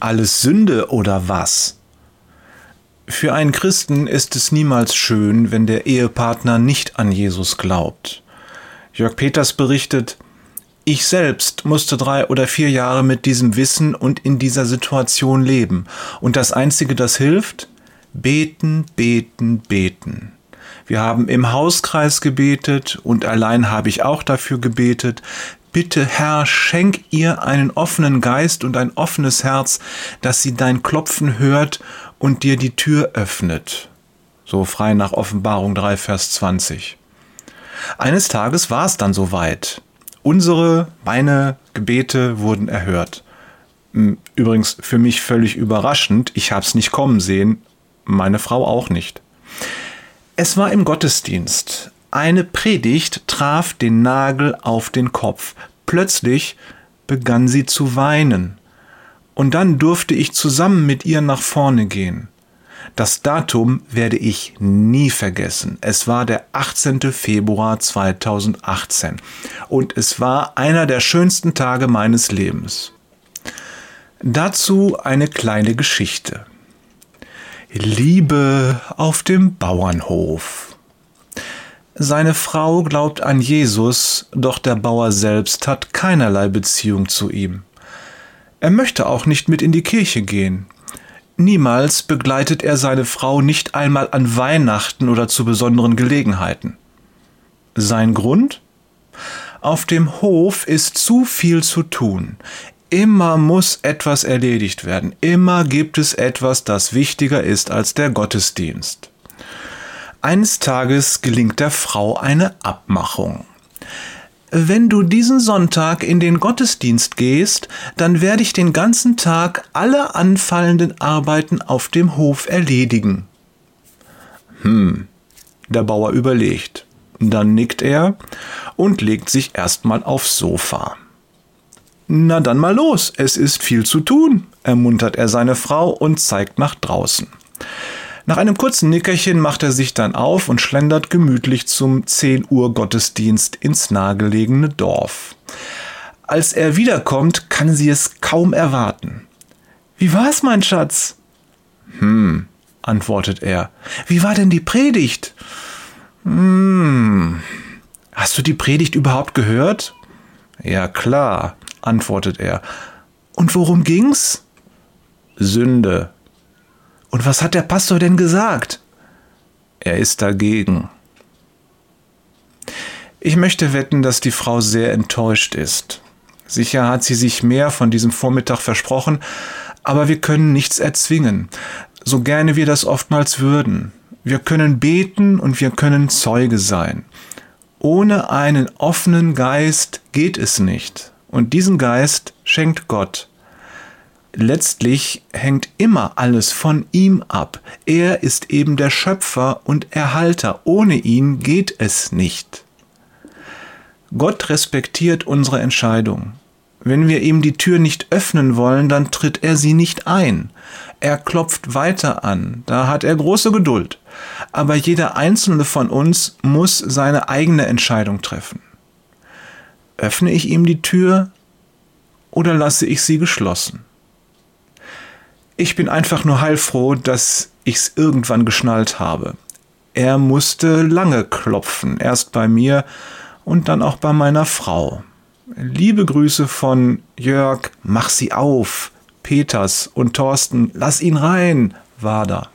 alles Sünde oder was? Für einen Christen ist es niemals schön, wenn der Ehepartner nicht an Jesus glaubt. Jörg Peters berichtet, ich selbst musste drei oder vier Jahre mit diesem Wissen und in dieser Situation leben. Und das Einzige, das hilft? Beten, beten, beten. Wir haben im Hauskreis gebetet und allein habe ich auch dafür gebetet. Bitte, Herr, schenk ihr einen offenen Geist und ein offenes Herz, dass sie dein Klopfen hört und dir die Tür öffnet. So frei nach Offenbarung 3, Vers 20. Eines Tages war es dann soweit. Unsere, meine Gebete wurden erhört. Hm, übrigens für mich völlig überraschend, ich habe es nicht kommen sehen, meine Frau auch nicht. Es war im Gottesdienst. Eine Predigt traf den Nagel auf den Kopf. Plötzlich begann sie zu weinen. Und dann durfte ich zusammen mit ihr nach vorne gehen. Das Datum werde ich nie vergessen. Es war der 18. Februar 2018 und es war einer der schönsten Tage meines Lebens. Dazu eine kleine Geschichte. Liebe auf dem Bauernhof. Seine Frau glaubt an Jesus, doch der Bauer selbst hat keinerlei Beziehung zu ihm. Er möchte auch nicht mit in die Kirche gehen. Niemals begleitet er seine Frau nicht einmal an Weihnachten oder zu besonderen Gelegenheiten. Sein Grund? Auf dem Hof ist zu viel zu tun. Immer muss etwas erledigt werden. Immer gibt es etwas, das wichtiger ist als der Gottesdienst. Eines Tages gelingt der Frau eine Abmachung. Wenn du diesen Sonntag in den Gottesdienst gehst, dann werde ich den ganzen Tag alle anfallenden Arbeiten auf dem Hof erledigen. Hm, der Bauer überlegt. Dann nickt er und legt sich erstmal aufs Sofa. Na dann mal los, es ist viel zu tun, ermuntert er seine Frau und zeigt nach draußen. Nach einem kurzen Nickerchen macht er sich dann auf und schlendert gemütlich zum 10 Uhr Gottesdienst ins nahegelegene Dorf. Als er wiederkommt, kann sie es kaum erwarten. Wie war's, mein Schatz? Hm, antwortet er. Wie war denn die Predigt? Hm. Hast du die Predigt überhaupt gehört? Ja klar, antwortet er. Und worum ging's? Sünde, und was hat der Pastor denn gesagt? Er ist dagegen. Ich möchte wetten, dass die Frau sehr enttäuscht ist. Sicher hat sie sich mehr von diesem Vormittag versprochen, aber wir können nichts erzwingen, so gerne wir das oftmals würden. Wir können beten und wir können Zeuge sein. Ohne einen offenen Geist geht es nicht. Und diesen Geist schenkt Gott letztlich hängt immer alles von ihm ab. Er ist eben der Schöpfer und Erhalter. Ohne ihn geht es nicht. Gott respektiert unsere Entscheidung. Wenn wir ihm die Tür nicht öffnen wollen, dann tritt er sie nicht ein. Er klopft weiter an, da hat er große Geduld. Aber jeder einzelne von uns muss seine eigene Entscheidung treffen. Öffne ich ihm die Tür oder lasse ich sie geschlossen? Ich bin einfach nur heilfroh, dass ich's irgendwann geschnallt habe. Er musste lange klopfen, erst bei mir und dann auch bei meiner Frau. Liebe Grüße von Jörg, mach sie auf, Peters und Thorsten, lass ihn rein, war da.